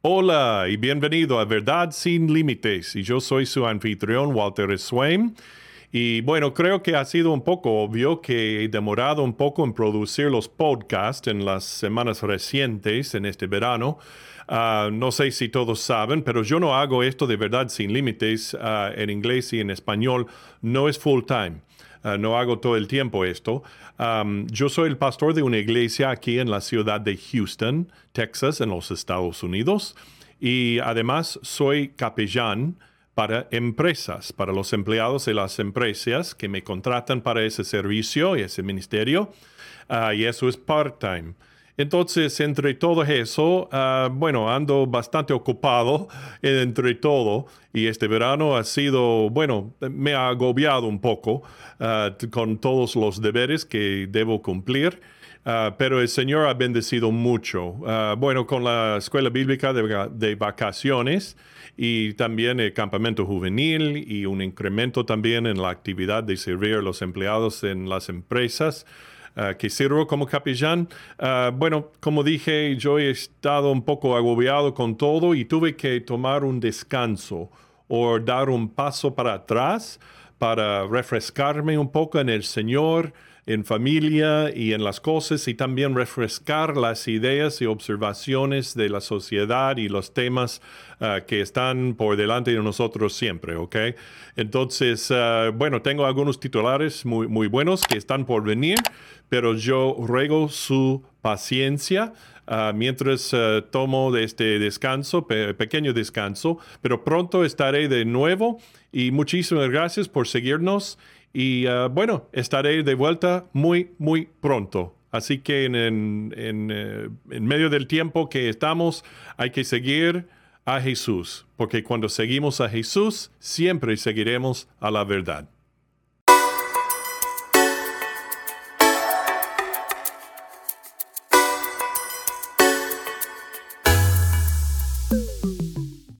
Hola y bienvenido a Verdad sin Límites. Y yo soy su anfitrión Walter Swain. Y bueno, creo que ha sido un poco obvio que he demorado un poco en producir los podcasts en las semanas recientes, en este verano. Ah, no sé si todos saben, pero yo no hago esto de verdad sin límites ah, en inglés y en español. No es full time. Ah, no hago todo el tiempo esto. yo soy el pastor de una iglesia aquí en la ciudad de Houston, Texas, en los Estados Unidos. Y además soy capellán para empresas, para los empleados de las empresas que me contratan para ese servicio y ese ministerio. Ah, y eso es part-time. Entonces, entre todo eso, ah, bueno, ando bastante ocupado entre todo y este verano ha sido, bueno, me ha agobiado un poco ah, con todos los deberes que debo cumplir. Ah, pero el Señor ha bendecido mucho. bueno, con la escuela bíblica de, de, vacaciones y también el campamento juvenil y un incremento también en la actividad de servir a los empleados en las empresas. Ah, que sirvo como capellán. Ah, bueno, como dije, yo he estado un poco agobiado con todo y tuve que tomar un descanso o dar un paso para atrás para refrescarme un poco en el Señor, en familia y en las cosas y también refrescar las ideas y observaciones de la sociedad y los temas ah, que están por delante de nosotros siempre, ¿ok? Entonces, ah, bueno, tengo algunos titulares muy, muy buenos que están por venir, pero yo ruego su paciencia. Ah, mientras tomo de este descanso, pequeño descanso, pero pronto estaré de nuevo y muchísimas gracias por seguirnos y uh, bueno, estaré de vuelta muy, muy pronto. Así que eh, en, medio del tiempo que estamos, hay que seguir a Jesús, porque cuando seguimos a Jesús, siempre seguiremos a la verdad.